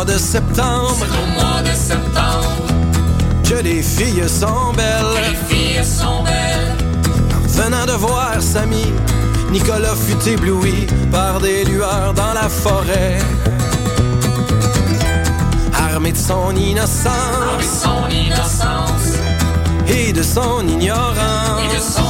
mois de septembre. au mois de septembre. Que les filles sont belles. Les filles sont belles. Venant de voir Samy, Nicolas fut ébloui par des lueurs dans la forêt. Armé de son innocence. son innocence. Et de son ignorance. Et de son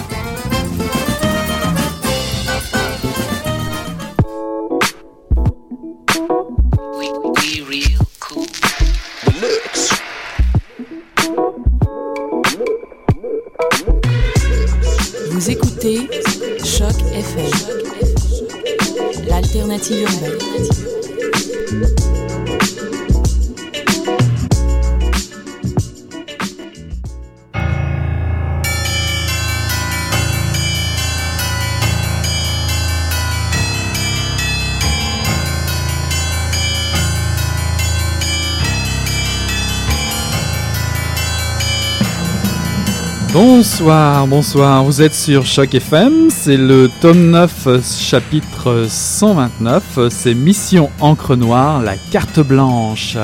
Bonsoir, bonsoir, vous êtes sur Choc FM, c'est le tome 9, euh, chapitre 129, c'est Mission Encre Noire, la carte blanche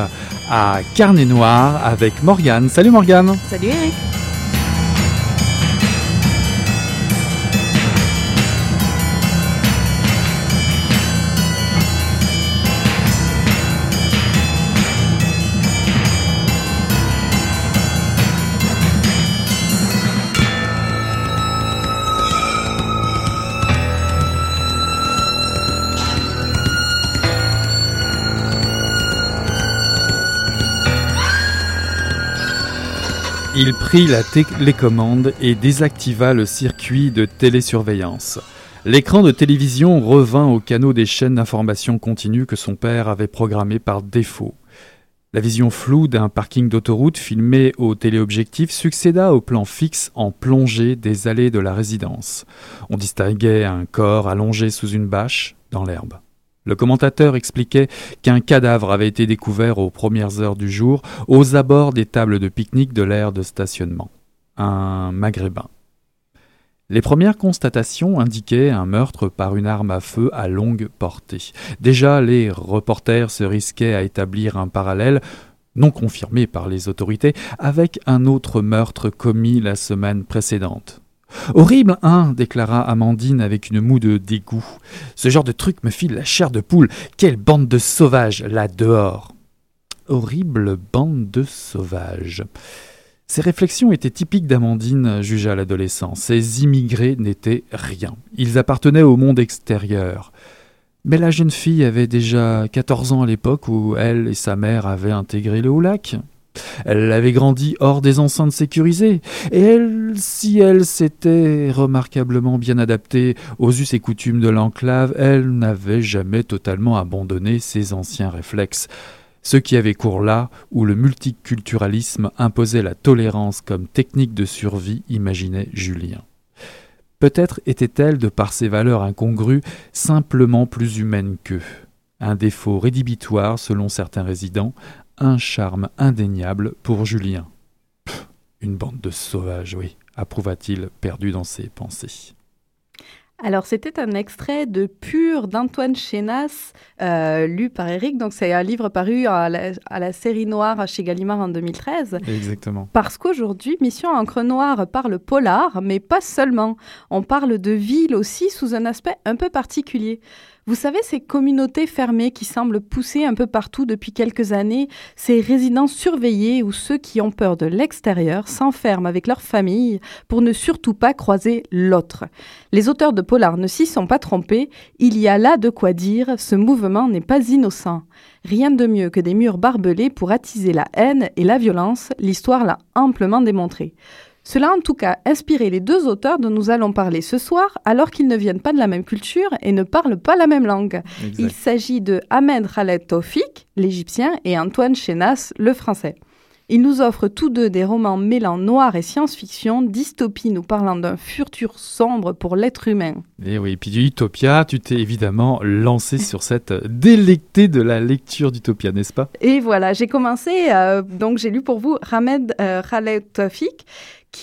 à Carnet Noir avec Morgane. Salut Morgane Salut Eric! Il prit la télécommande et désactiva le circuit de télésurveillance. L'écran de télévision revint au canot des chaînes d'information continue que son père avait programmé par défaut. La vision floue d'un parking d'autoroute filmé au téléobjectif succéda au plan fixe en plongée des allées de la résidence. On distinguait un corps allongé sous une bâche dans l'herbe. Le commentateur expliquait qu'un cadavre avait été découvert aux premières heures du jour aux abords des tables de pique-nique de l'aire de stationnement. Un maghrébin. Les premières constatations indiquaient un meurtre par une arme à feu à longue portée. Déjà, les reporters se risquaient à établir un parallèle, non confirmé par les autorités, avec un autre meurtre commis la semaine précédente. Horrible, hein déclara Amandine avec une moue de dégoût. Ce genre de truc me file la chair de poule. Quelle bande de sauvages, là dehors Horrible bande de sauvages. Ces réflexions étaient typiques d'Amandine, jugea l'adolescent. Ces immigrés n'étaient rien. Ils appartenaient au monde extérieur. Mais la jeune fille avait déjà 14 ans à l'époque où elle et sa mère avaient intégré le Haut-Lac. Elle avait grandi hors des enceintes sécurisées, et elle, si elle s'était remarquablement bien adaptée aux us et coutumes de l'enclave, elle n'avait jamais totalement abandonné ses anciens réflexes. Ceux qui avaient cours là, où le multiculturalisme imposait la tolérance comme technique de survie, imaginait Julien. Peut-être était-elle, de par ses valeurs incongrues, simplement plus humaine qu'eux. Un défaut rédhibitoire selon certains résidents, un charme indéniable pour Julien. Pff, une bande de sauvages, oui, approuva-t-il, perdu dans ses pensées. Alors, c'était un extrait de Pur d'Antoine Chénas, euh, lu par Eric. Donc, c'est un livre paru à la, à la, série Noire chez Gallimard en 2013. Exactement. Parce qu'aujourd'hui, Mission Encre Noire parle polar, mais pas seulement. On parle de ville aussi sous un aspect un peu particulier. Vous savez, ces communautés fermées qui semblent pousser un peu partout depuis quelques années, ces résidences surveillées où ceux qui ont peur de l'extérieur s'enferment avec leur famille pour ne surtout pas croiser l'autre. Les auteurs de Polar ne s'y sont pas trompés, il y a là de quoi dire, ce mouvement n'est pas innocent. Rien de mieux que des murs barbelés pour attiser la haine et la violence, l'histoire l'a amplement démontré. Cela a en tout cas inspiré les deux auteurs dont nous allons parler ce soir, alors qu'ils ne viennent pas de la même culture et ne parlent pas la même langue. Exact. Il s'agit de Ahmed Khaled Tawfik, l'Égyptien, et Antoine Chenas, le Français. Ils nous offrent tous deux des romans mêlant noir et science-fiction, dystopie nous parlant d'un futur sombre pour l'être humain. Et oui, puis du Utopia, tu t'es évidemment lancé sur cette délectée de la lecture d'Utopia, n'est-ce pas? Et voilà, j'ai commencé, euh, donc j'ai lu pour vous Ramed euh, Khaled Tawfik,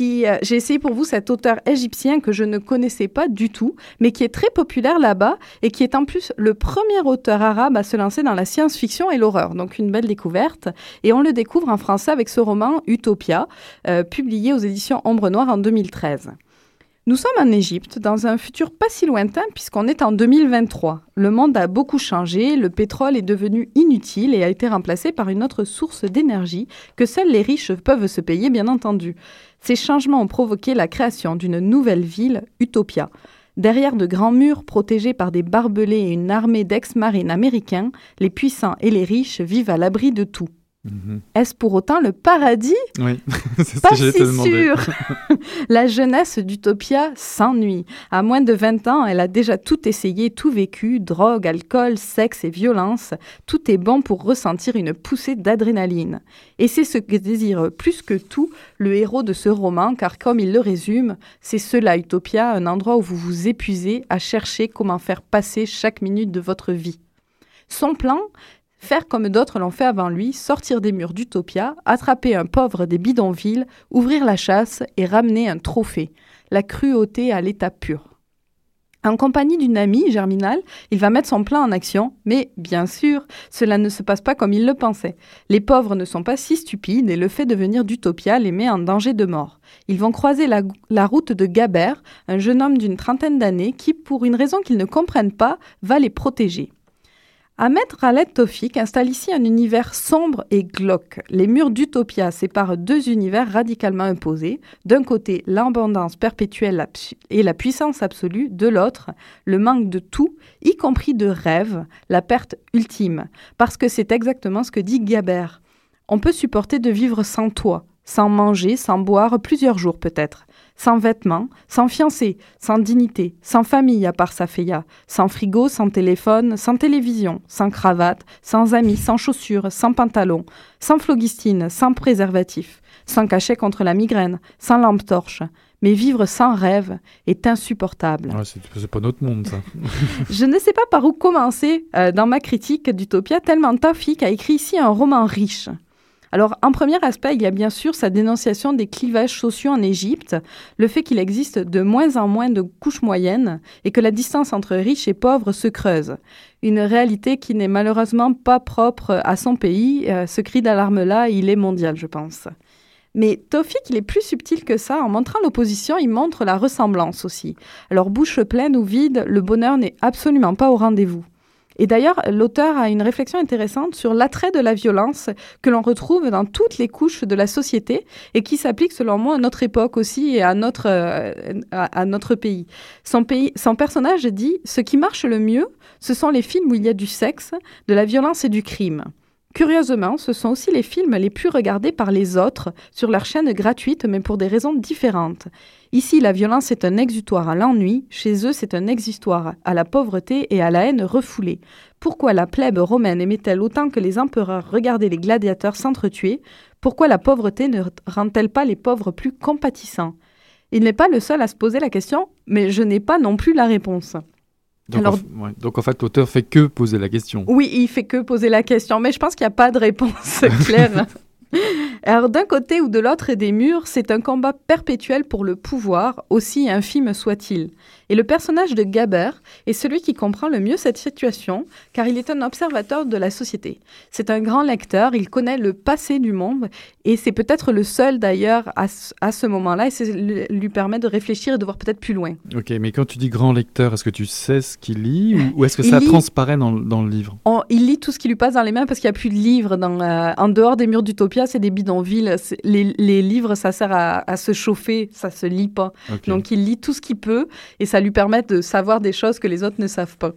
euh, j'ai essayé pour vous cet auteur égyptien que je ne connaissais pas du tout, mais qui est très populaire là-bas et qui est en plus le premier auteur arabe à se lancer dans la science-fiction et l'horreur. Donc une belle découverte. Et on le découvre en français avec ce roman Utopia, euh, publié aux éditions Ombre Noire en 2013. Nous sommes en Égypte, dans un futur pas si lointain puisqu'on est en 2023. Le monde a beaucoup changé, le pétrole est devenu inutile et a été remplacé par une autre source d'énergie que seuls les riches peuvent se payer, bien entendu. Ces changements ont provoqué la création d'une nouvelle ville, Utopia. Derrière de grands murs protégés par des barbelés et une armée d'ex-marines américains, les puissants et les riches vivent à l'abri de tout. Mhm. Est-ce pour autant le paradis? Oui, c'est ce Pas que si te sûr. La jeunesse d'Utopia s'ennuie. À moins de 20 ans, elle a déjà tout essayé, tout vécu, drogue, alcool, sexe et violence. Tout est bon pour ressentir une poussée d'adrénaline. Et c'est ce que désire plus que tout le héros de ce roman, car comme il le résume, c'est cela Utopia, un endroit où vous vous épuisez à chercher comment faire passer chaque minute de votre vie. Son plan Faire comme d'autres l'ont fait avant lui, sortir des murs d'Utopia, attraper un pauvre des bidonvilles, ouvrir la chasse et ramener un trophée. La cruauté à l'état pur. En compagnie d'une amie, Germinal, il va mettre son plan en action, mais bien sûr, cela ne se passe pas comme il le pensait. Les pauvres ne sont pas si stupides et le fait de venir d'Utopia les met en danger de mort. Ils vont croiser la, route de Gaber, un jeune homme d'une trentaine d'années qui, pour une raison qu'ils ne comprennent pas, va les protéger. Ahmed Khaled Tofik installe ici un univers sombre et glauque. Les murs d'Utopia séparent deux univers radicalement opposés. D'un côté, l'abondance perpétuelle et la puissance absolue. De l'autre, le manque de tout, y compris de rêves, la perte ultime. Parce que c'est exactement ce que dit Gaber. On peut supporter de vivre sans toi, sans manger, sans boire, plusieurs jours peut-être sans vêtements, sans fiancé, sans dignité, sans famille à part sa feya, sans frigo, sans téléphone, sans télévision, sans cravate, sans amis, sans chaussures, sans pantalon, sans phlogistine, sans préservatif, sans cachet contre la migraine, sans lampe torche. Mais vivre sans rêve est insupportable. Ouais, c'est pas notre monde, ça. Je ne sais pas par où commencer euh, dans ma critique d'Utopia, tellement Tawfik a écrit ici un roman riche. Alors, en premier aspect, il y a bien sûr sa dénonciation des clivages sociaux en Égypte, le fait qu'il existe de moins en moins de couches moyennes et que la distance entre riches et pauvres se creuse. Une réalité qui n'est malheureusement pas propre à son pays. Euh, ce cri d'alarme-là, il est mondial, je pense. Mais Tofik, il est plus subtil que ça. En montrant l'opposition, il montre la ressemblance aussi. Alors, bouche pleine ou vide, le bonheur n'est absolument pas au rendez-vous. Et d'ailleurs, l'auteur a une réflexion intéressante sur l'attrait de la violence que l'on retrouve dans toutes les couches de la société et qui s'applique selon moi à notre époque aussi et à notre, euh, pays. Son, pays. son personnage dit Ce qui marche le mieux, ce sont les films où il y a du sexe, de la violence et du crime. Curieusement, ce sont aussi les films les plus regardés par les autres sur leur chaîne gratuite, mais pour des raisons différentes. Ici, la violence est un exutoire à l'ennui, chez eux, c'est un exutoire à la pauvreté et à la haine refoulée. Pourquoi la plèbe romaine aimait-elle autant que les empereurs regarder les gladiateurs s'entretuer? Pourquoi la pauvreté ne rend-elle pas les pauvres plus compatissants? Il n'est pas le seul à se poser la question, mais je n'ai pas non plus la réponse. Donc, Alors- en, f- ouais. Donc, en fait, l'auteur fait que poser la question. Oui, il fait que poser la question, mais je pense qu'il n'y a pas de réponse claire. Alors d'un côté ou de l'autre des murs, c'est un combat perpétuel pour le pouvoir, aussi infime soit-il. Et le personnage de Gaber est celui qui comprend le mieux cette situation, car il est un observateur de la société. C'est un grand lecteur, il connaît le passé du monde, et c'est peut-être le seul d'ailleurs à, ce- à ce moment-là, et ça lui- permet de réfléchir et de voir peut-être plus loin. Ok, mais quand tu dis grand lecteur, est-ce que tu sais ce qu'il lit ou, ou est-ce que Il ça lit- transparaît dans, dans le livre? On- il lit tout ce qui lui passe dans les mains parce qu'il n'y a plus de livres. Dans, euh, en dehors des murs d'Utopia, c'est des bidonvilles. C'est- Les, les livres, ça sert à, à se chauffer, ça se lit pas. Donc il lit tout ce qu'il peut et ça lui permet de savoir des choses que les autres ne savent pas.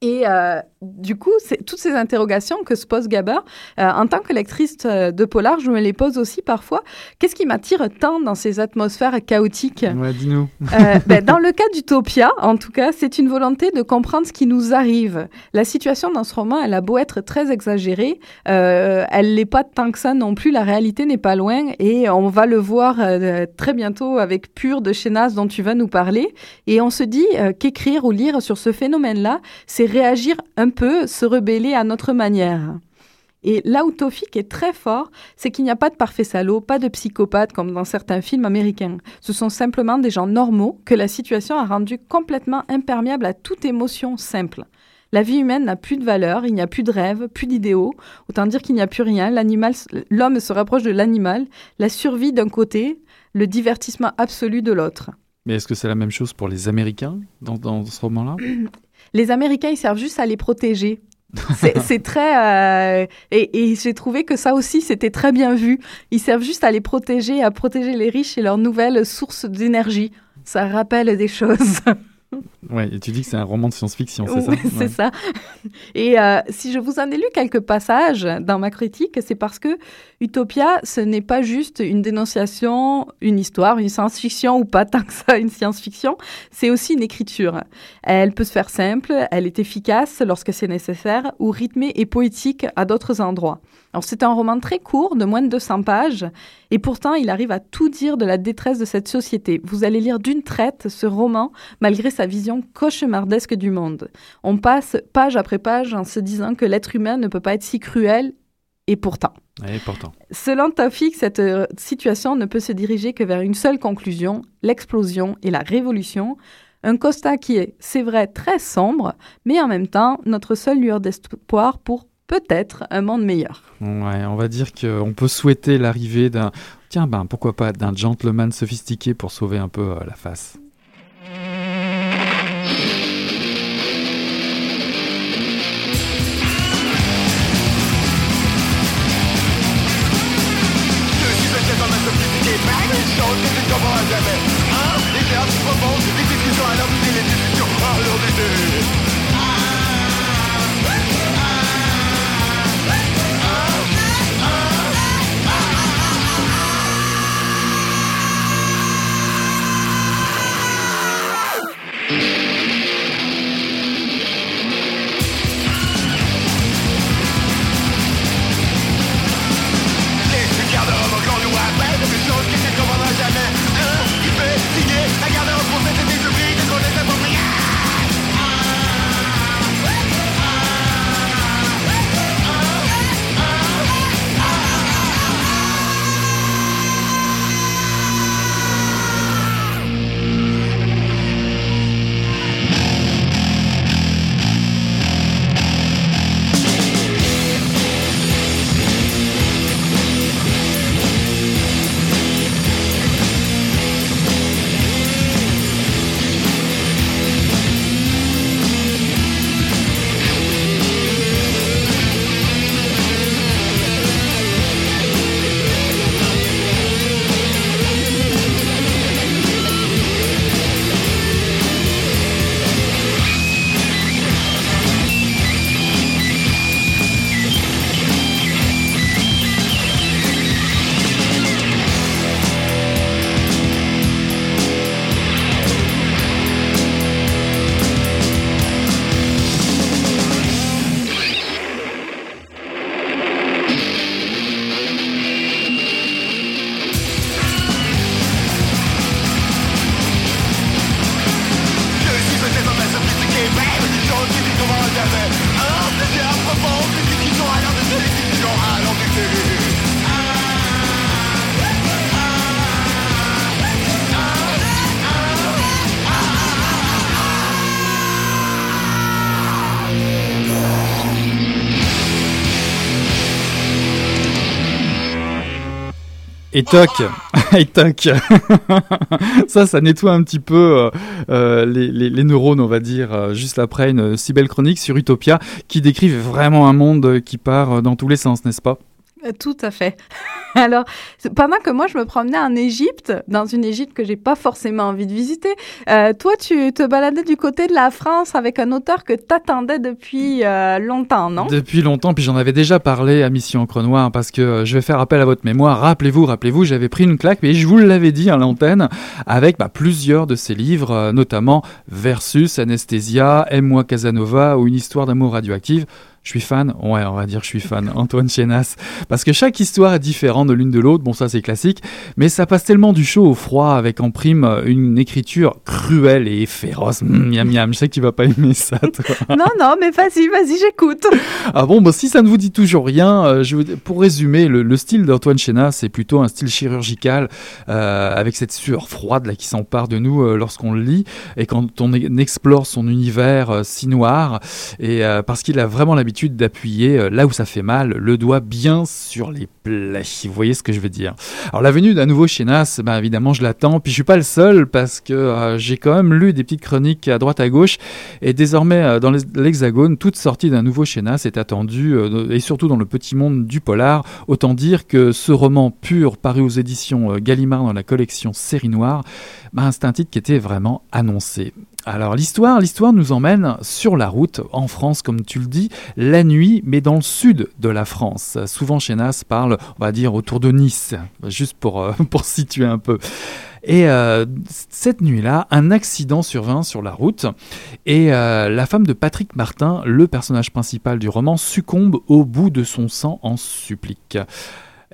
Et, euh, du coup, c'est toutes ces interrogations que se pose Gabber. Euh, en tant que lectrice euh, de polar, je me les pose aussi parfois. Qu'est-ce qui m'attire tant dans ces atmosphères chaotiques? Ouais, dis-nous. Euh, ben, Dans le cas d'Utopia, en tout cas, c'est une volonté de comprendre ce qui nous arrive. La situation dans ce roman, elle a beau être très exagérée, euh, elle n'est pas tant que ça non plus. La réalité n'est pas loin et on va le voir très bientôt avec Pure de Chénas dont tu vas nous parler. Et on se dit qu'écrire ou lire sur ce phénomène-là, c'est réagir un peu, se rebeller à notre manière. Et là où Tofik est très fort, c'est qu'il n'y a pas de parfait salaud, pas de psychopathe comme dans certains films américains. Ce sont simplement des gens normaux que la situation a rendu complètement imperméables à toute émotion simple. La vie humaine n'a plus de valeur, il n'y a plus de rêves, plus d'idéaux. Autant dire qu'il n'y a plus rien. L'animal, l'homme se rapproche de l'animal. La survie d'un côté, le divertissement absolu de l'autre. Mais est-ce que c'est la même chose pour les Américains dans, dans ce roman-là? Les Américains, ils servent juste à les protéger. C'est très... euh, et et j'ai trouvé que ça aussi, c'était très bien vu. Ils servent juste à les protéger, à protéger les riches et leurs nouvelles sources d'énergie. Ça rappelle des choses. Ouais, et tu dis que c'est un roman de science-fiction, c'est ça c'est Ouais. ça. Et euh, si je vous en ai lu quelques passages dans ma critique, c'est parce que Utopia, ce n'est pas juste une dénonciation, une histoire, une science-fiction ou pas tant que ça, une science-fiction. C'est aussi une écriture. Elle peut se faire simple, elle est efficace lorsque c'est nécessaire, ou rythmée et poétique à d'autres endroits. Alors c'est un roman très court, de moins de 200 pages, et pourtant il arrive à tout dire de la détresse de cette société. Vous allez lire d'une traite ce roman, malgré sa vision cauchemardesque du monde. On passe page après page en se disant que l'être humain ne peut pas être si cruel, et pourtant. Ouais, pourtant. Selon Tafik, cette euh, situation ne peut se diriger que vers une seule conclusion, l'explosion et la révolution. Un constat qui est, c'est vrai, très sombre, mais en même temps notre seule lueur d'espoir pour peut-être un monde meilleur. Ouais, on va dire qu'on peut souhaiter l'arrivée d'un. Tiens, ben pourquoi pas d'un gentleman sophistiqué pour sauver un peu euh, la face. Et toc, et toc. ça, ça nettoie un petit peu euh, euh, les, les- les neurones, on va dire, euh, juste après une si belle chronique sur Utopia qui décrit vraiment un monde qui part dans tous les sens, n'est-ce pas? Tout à fait. Alors, pendant que moi, je me promenais en Égypte, dans une Égypte que j'ai pas forcément envie de visiter, euh, toi, tu te baladais du côté de la France avec un auteur que t'attendais depuis euh, longtemps, non? Depuis longtemps, puis j'en avais déjà parlé à Mission Encre Noire, parce que euh, je vais faire appel à votre mémoire. Rappelez-vous, rappelez-vous, j'avais pris une claque, mais je vous l'avais dit à l'antenne, avec bah, plusieurs de ses livres, notamment Versus, Anesthesia, Aime-moi Casanova ou Une histoire d'amour radioactive. Je suis fan, ouais, on va dire je suis fan, Antoine Chenas, parce que chaque histoire est différente de l'une de l'autre, bon ça c'est classique, mais ça passe tellement du chaud au froid avec en prime euh, une écriture cruelle et féroce. Mm, miam miam, je sais que tu vas pas aimer ça, toi. Non, non, mais vas-y, vas-y, j'écoute. Ah bon, bah, si ça ne vous dit toujours rien, euh, je vous- pour résumer, le, le style d'Antoine Chénas, c'est plutôt un style chirurgical, euh, avec cette sueur froide là, qui s'empare de nous euh, lorsqu'on le lit, et quand on e- explore son univers si noir, et parce qu'il a vraiment l'habitude d'appuyer euh, là où ça fait mal, le doigt bien sur les plaies. Vous voyez ce que je veux dire Alors la venue d'un nouveau Chénas, bah, évidemment je l'attends, puis je suis pas le seul, parce que euh, j'ai quand même lu des petites chroniques à droite à gauche, et désormais, euh, dans l'Hexagone, toute sortie d'un nouveau Chénas est attendue, et surtout dans le petit monde du polar. Autant dire que ce roman pur, paru aux éditions Gallimard dans la collection Série Noire, bah, c'est un titre qui était vraiment annoncé. Alors l'histoire, l'histoire nous emmène sur la route, en France comme tu le dis, la nuit, mais dans le sud de la France. Souvent Chénas parle, on va dire, autour de Nice, juste pour, euh, pour situer un peu. Et euh, cette nuit-là, un accident survint sur la route et euh, la femme de Patrick Martin, le personnage principal du roman, succombe au bout de son sang en supplique.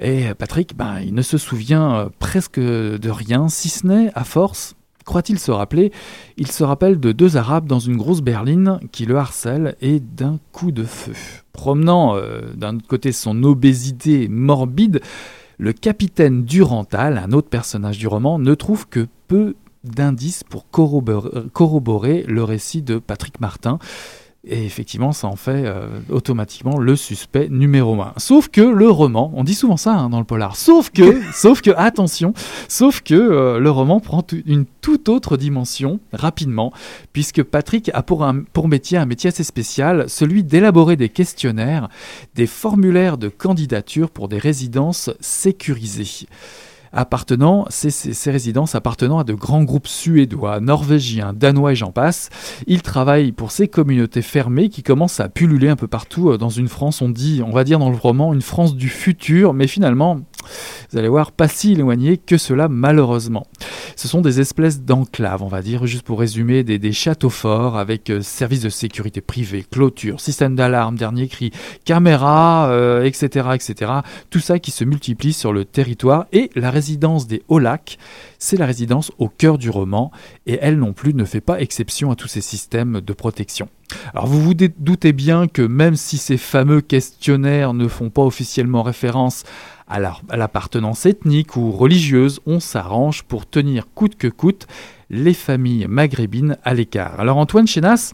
Et Patrick, ben, il ne se souvient presque de rien, si ce n'est, à force, croit-il se rappeler, il se rappelle de deux Arabes dans une grosse berline qui le harcèlent et d'un coup de feu. Promenant euh, d'un côté son obésité morbide, le capitaine Durantal, un autre personnage du roman, ne trouve que peu d'indices pour corroborer, corroborer le récit de Patrick Martin. Et effectivement, ça en fait euh, automatiquement le suspect numéro un. Sauf que le roman, on dit souvent ça hein, dans le polar, sauf que, sauf que, attention, sauf que euh, le roman prend une toute autre dimension rapidement, puisque Patrick a pour, un, pour métier un métier assez spécial, celui d'élaborer des questionnaires, des formulaires de candidature pour des résidences sécurisées appartenant, ces, ces- ces résidences appartenant à de grands groupes suédois, norvégiens, danois et j'en passe. Il travaille pour ces communautés fermées qui commencent à pulluler un peu partout euh, dans une France, on dit, on va dire dans le roman, une France du futur, mais finalement, vous allez voir, pas si éloigné que cela malheureusement. Ce sont des espèces d'enclaves, on va dire, juste pour résumer, des, châteaux forts avec euh, services de sécurité privés, clôture, système d'alarme, dernier cri, caméra, euh, etc., etc. Tout ça qui se multiplie sur le territoire et la résidence des Hauts-Lacs, c'est la résidence au cœur du roman et elle non plus ne fait pas exception à tous ces systèmes de protection. Alors vous vous doutez bien que même si ces fameux questionnaires ne font pas officiellement référence à la- à l'appartenance ethnique ou religieuse, on s'arrange pour tenir coûte que coûte les familles maghrébines à l'écart. Alors Antoine Chénas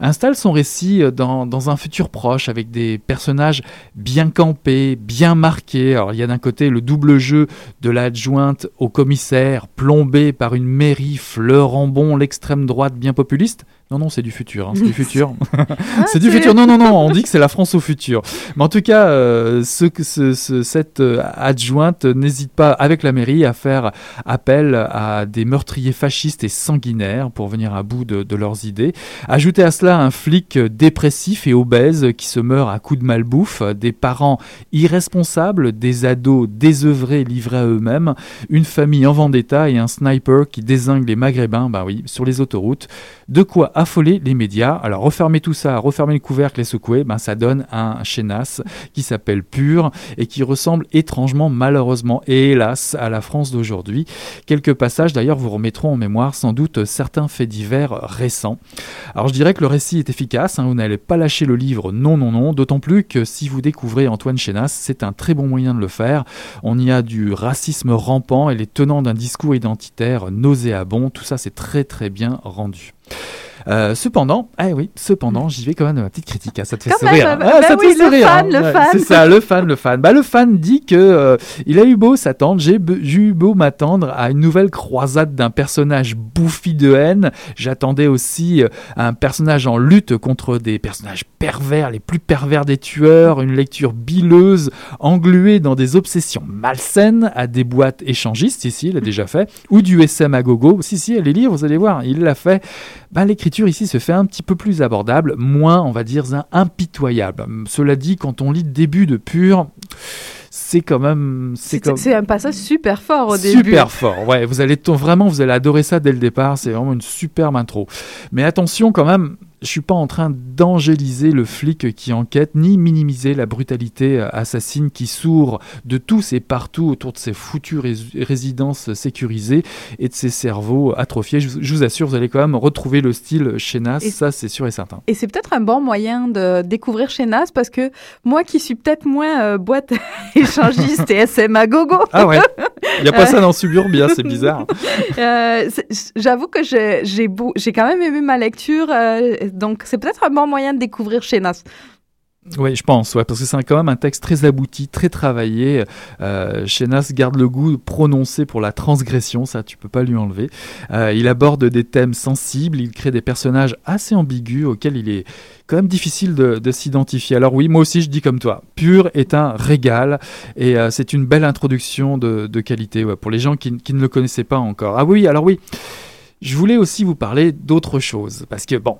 installe son récit euh, dans, dans un futur proche avec des personnages bien campés, bien marqués. Alors il y a d'un côté le double jeu de l'adjointe au commissaire, plombé par une mairie fleurant bon l'extrême droite bien populiste. Non, non, c'est du futur, hein, c'est du futur. c'est du futur. Non, non, non, on dit que c'est la France au futur. Mais en tout cas, euh, ce, que- ce- ce- cette euh, adjointe n'hésite pas, avec la mairie, à faire appel à des meurtriers fascistes et sanguinaires pour venir à bout de, de leurs idées. Ajoutez à cela un flic dépressif et obèse qui se meurt à coups de malbouffe, des parents irresponsables, des ados désœuvrés livrés à eux-mêmes, une famille en vendetta et un sniper qui désingue les maghrébins, bah oui, sur les autoroutes. De quoi affoler les médias. Alors refermer tout ça, refermer le couvercle et secouer, ben, ça donne un chénas qui s'appelle Pur et qui ressemble étrangement, malheureusement et hélas à la France d'aujourd'hui. Quelques passages d'ailleurs vous remettront en mémoire sans doute certains faits divers récents. Alors je dirais que le récit est efficace, hein, vous n'allez pas lâcher le livre, non, non, non, d'autant plus que si vous découvrez Antoine Chénas, c'est un très bon moyen de le faire. On y a du racisme rampant et les tenants d'un discours identitaire nauséabond, tout ça c'est très très bien rendu. Euh, cependant, eh oui, cependant, j'y vais quand même de ma petite critique. hein, ça te fait Quand sourire. même, hein. bah ça te oui, fait le sourire. fan, hein. le fan. C'est ça, le fan, le fan. Bah, le fan dit que euh, il a eu beau s'attendre, j'ai eu beau m'attendre à une nouvelle croisade d'un personnage bouffi de haine. J'attendais aussi euh, un personnage en lutte contre des personnages pervers, les plus pervers des tueurs, une lecture bileuse, engluée dans des obsessions malsaines, à des boîtes échangistes, ici, il a déjà fait, ou du SM à gogo. Si, si, allez lire, vous allez voir, il l'a fait. Bah, l'écriture ici se fait un petit peu plus abordable, moins, on va dire, impitoyable. Cela dit, quand on lit début de Pur, c'est quand même... C'est comme... c'est un passage super fort au début. Super fort, ouais. Vous allez vraiment, vous allez adorer ça dès le départ. C'est vraiment une superbe intro. Mais attention quand même, je suis pas en train d'angéliser le flic qui enquête, ni minimiser la brutalité euh, assassine qui sourd de tous et partout autour de ces foutues rés- résidences sécurisées et de ces cerveaux atrophiés. Je, vous- assure, vous allez quand même retrouver le style chez Nas, Et- ça c'est sûr et certain. Et c'est peut-être un bon moyen de découvrir chez Nas parce que moi qui suis peut-être moins euh, boîte échangiste et SM à gogo, Ah ouais, il n'y a pas ça dans Suburbia, c'est bizarre. euh, j'avoue que j'ai j'ai quand même aimé ma lecture. euh, donc c'est peut-être un bon moyen de découvrir chez Nas. Oui, je pense, ouais, parce que c'est quand même un texte très abouti, très travaillé. Euh, garde le goût prononcé pour la transgression, ça tu peux pas lui enlever. Euh, il aborde des thèmes sensibles, il crée des personnages assez ambigus auxquels il est quand même difficile de, de s'identifier. Alors oui, moi aussi je dis comme toi, Pur est un régal et euh, c'est une belle introduction de, qualité ouais, pour les gens qui, ne le connaissaient pas encore. Ah oui, alors oui. Je voulais aussi vous parler d'autre chose, parce que bon,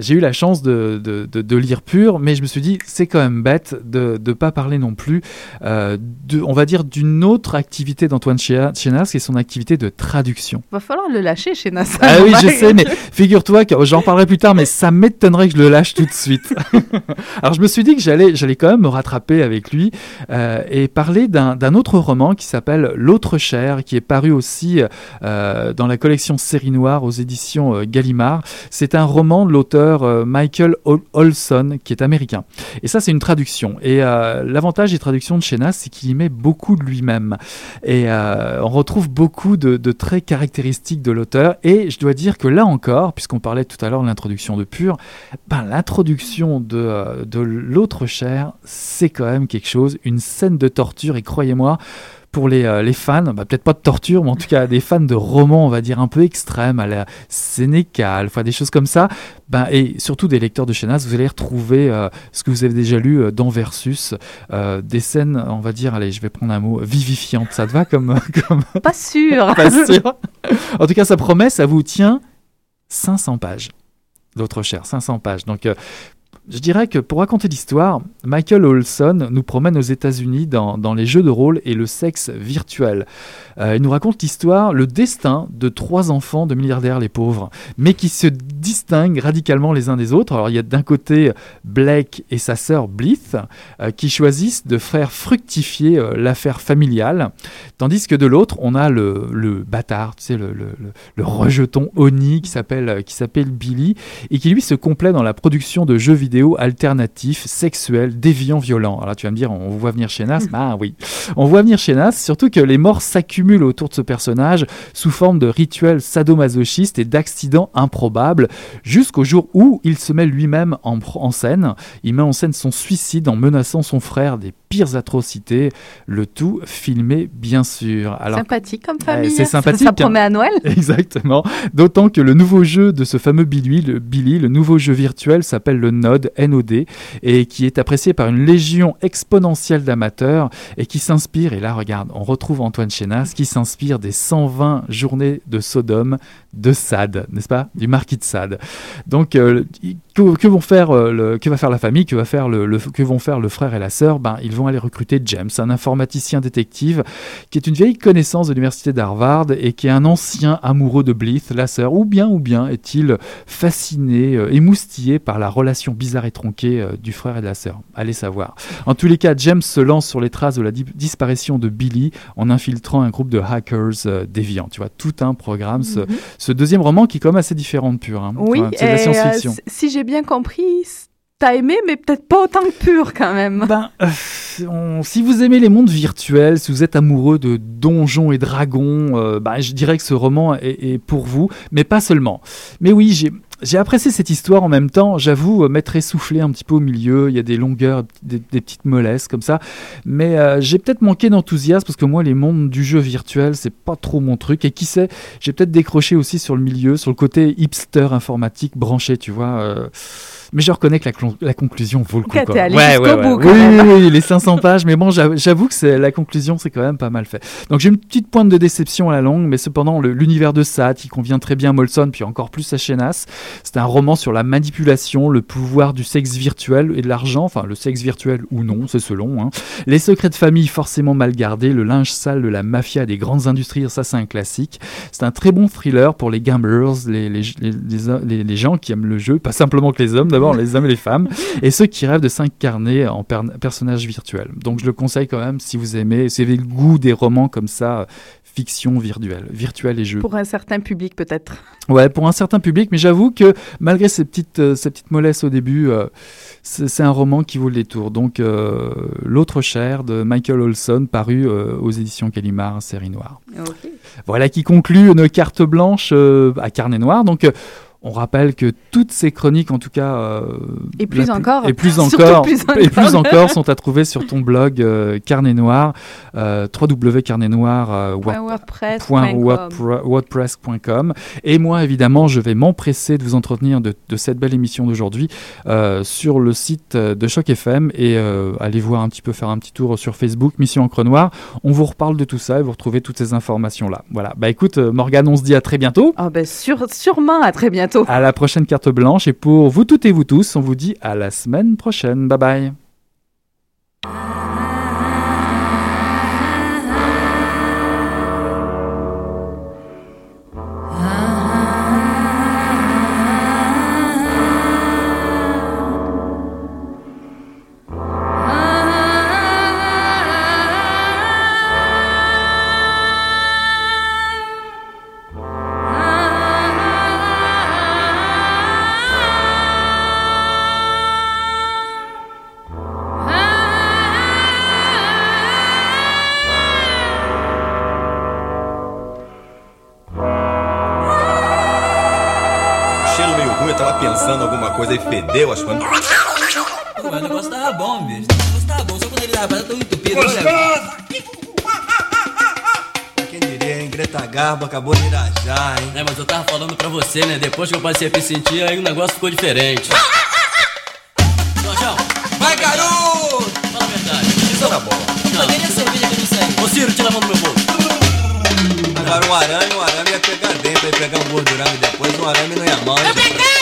j'ai eu la chance de, de, de- de lire pur, mais je me suis dit, c'est quand même bête de ne pas parler non plus, euh, de, on va dire, d'une autre activité d'Antoine Chénas, qui est son activité de traduction. Va falloir le lâcher chez Nas. Ah oui, je sais, mais figure-toi que j'en parlerai plus tard, mais ça m'étonnerait que je le lâche tout de suite. Alors je me suis dit que j'allais, j'allais quand même me rattraper avec lui euh, et parler d'un, d'un autre roman qui s'appelle L'autre chair, qui est paru aussi euh, dans la collection Série Noire aux éditions euh, Gallimard. C'est un roman de euh, Michael Ol- Olson, qui est américain. Et ça, c'est une traduction. Et euh, l'avantage des traductions de Chenas, c'est qu'il y met beaucoup de lui-même. Et euh, on retrouve beaucoup de, traits caractéristiques de l'auteur. Et je dois dire que là encore, puisqu'on parlait tout à l'heure de l'introduction de Pur, ben, l'introduction de, de l'autre chair, c'est quand même quelque chose, une scène de torture. Et croyez-moi, pour les, euh, les fans, bah, peut-être pas de torture, mais en tout cas des fans de romans, on va dire, un peu extrêmes, à la Sénécal, enfin des choses comme ça, ben, et surtout des lecteurs de Chenas, vous allez retrouver euh, ce que vous avez déjà lu euh, dans Versus, des scènes, on va dire, allez, je vais prendre un mot, vivifiantes. Ça te va comme, comme Pas sûr. pas sûr En tout cas, ça promet, ça vous tient 500 pages. L'autre cher, 500 pages. Donc, euh, je dirais que pour raconter l'histoire, Michael Olson nous promène aux États-Unis dans, dans les jeux de rôle et le sexe virtuel. Euh, il nous raconte l'histoire, le destin de trois enfants de milliardaires, les pauvres, mais qui se distinguent radicalement les uns des autres. Alors, il y a d'un côté Blake et sa sœur Blith euh, qui choisissent de faire fructifier euh, l'affaire familiale, tandis que de l'autre, on a le, le bâtard, tu sais, le, le- le- rejeton Oni qui s'appelle Billy et qui lui se complaît dans la production de jeux vidéo alternatifs, sexuels, déviants, violents. Alors là, tu vas me dire, on voit venir chez Nas Bah oui, on voit venir chez Nas, surtout que les morts s'accumulent autour de ce personnage sous forme de rituels sadomasochistes et d'accidents improbables, jusqu'au jour où il se met lui-même en, en scène. Il met en scène son suicide en menaçant son frère des pires atrocités, le tout filmé bien sûr. Alors sympathique comme famille. c'est Ça- sympathique, Ça, promet à Noël. Exactement. D'autant que le nouveau jeu de ce fameux Billy, le, Billy, le nouveau jeu virtuel s'appelle le Node, NOD, et qui est apprécié par une légion exponentielle d'amateurs et qui s'inspire, et là regarde, on retrouve Antoine Chenas, qui s'inspire des 120 journées de Sodome de Sade, n'est-ce pas? Du marquis de Sade. Donc, euh, que, vont faire, euh, le, que va faire la famille, que, va faire le, que vont faire le frère et la sœur? Ben, Ils vont aller recruter James, un informaticien détective qui est une vieille connaissance de l'université d'Harvard et qui est un ancien amoureux de Blith, la sœur, ou bien, ou bien est-il fasciné, euh, émoustillé par la relation bizarre et tronquée du frère et de la sœur? Allez savoir. En tous les cas, James se lance sur les traces de la di- disparition de Billy en infiltrant un groupe de hackers déviants. Tu vois, tout un programme. Mhm. Ce deuxième roman qui est quand même assez différent de Pur. hein. Oui, c'est de la euh, science-fiction. s- si j'ai bien compris, t'as aimé, mais peut-être pas autant que pur quand même. Ben, euh, on- si vous aimez les mondes virtuels, si vous êtes amoureux de donjons et dragons, euh, ben, je dirais que ce roman est, est pour vous, mais pas seulement. Mais oui, j'ai j'ai apprécié cette histoire en même temps, j'avoue, euh, m'être essoufflé un petit peu au milieu, il y a des longueurs, des, petites mollesses comme ça, mais euh, j'ai peut-être manqué d'enthousiasme parce que moi les mondes du jeu virtuel c'est pas trop mon truc, et qui sait, j'ai peut-être décroché aussi sur le milieu, sur le côté hipster informatique branché, tu vois. euh, mais je reconnais que la, conclusion vaut le coup. T'es allé jusqu'au bout, quand Oui, même. oui, oui, les 500 pages, mais bon, j'avoue que c'est- la conclusion, c'est quand même pas mal fait. Donc j'ai une petite pointe de déception à la longue, mais cependant, l'univers de Sade, qui convient très bien à Molson, puis encore plus à Chenas, c'est un roman sur la manipulation, le pouvoir du sexe virtuel et de l'argent, enfin le sexe virtuel ou non, c'est selon. hein. Les secrets de famille forcément mal gardés, le linge sale de la mafia des grandes industries, ça c'est un classique. C'est un très bon thriller pour les gamblers, les, les, les, les- les- les gens qui aiment le jeu, pas simplement que les hommes, d'abord les hommes et les femmes, et ceux qui rêvent de s'incarner en per- personnage virtuel. Donc je le conseille quand même si vous aimez, si vous avez le goût des romans comme ça, euh, fiction virtuelle, virtuelle et jeu. Pour un certain public, peut-être. Ouais, pour un certain public, mais j'avoue que malgré ces petites, euh, ces petites mollesses au début, euh, c'est un roman qui vaut le détour. Donc, euh, L'autre chair de Michael Olson, paru aux éditions Gallimard, série noire. Voilà qui conclut nos cartes blanches à carnet noir. Donc, on rappelle que toutes ces chroniques, en tout cas, euh, Et plus encore. et plus encore, plus et plus encore. sont à trouver sur ton blog euh, Carnet Noir, euh, www.carnetnoir. euh, et moi évidemment je vais m'empresser de vous entretenir de, de cette belle émission d'aujourd'hui sur le site de Choc FM et allez voir un petit peu faire un petit tour sur Facebook Mission Encre Noire on vous reparle de tout ça et vous retrouvez toutes ces informations là voilà bah écoute Morgane on se dit à très bientôt Ah ben sûr, sûrement, à très bientôt. À la prochaine carte blanche et pour vous toutes et vous tous on vous dit à la semaine prochaine. Bye bye coisa e fedeu as coisas. Pô, mas o negócio tava bom, bicho. O negócio tava bom, só quando ele tava tão entupido. Olha, Quem diria, hein? Greta Garbo acabou de irajar, hein? É, mas eu tava falando pra você, né? Depois que eu passei a me sentir, aí o negócio ficou diferente. Jorjão, Vai, garoto! fala a verdade. Isso era bom. Não. Cadê a cerveja que eu saí? Ô Ciro, tira a mão do meu bolso. Agora o arame, o arame ia pegar dentro, ia pegar um gordurame depois, o arame não ia mal. hein, gente?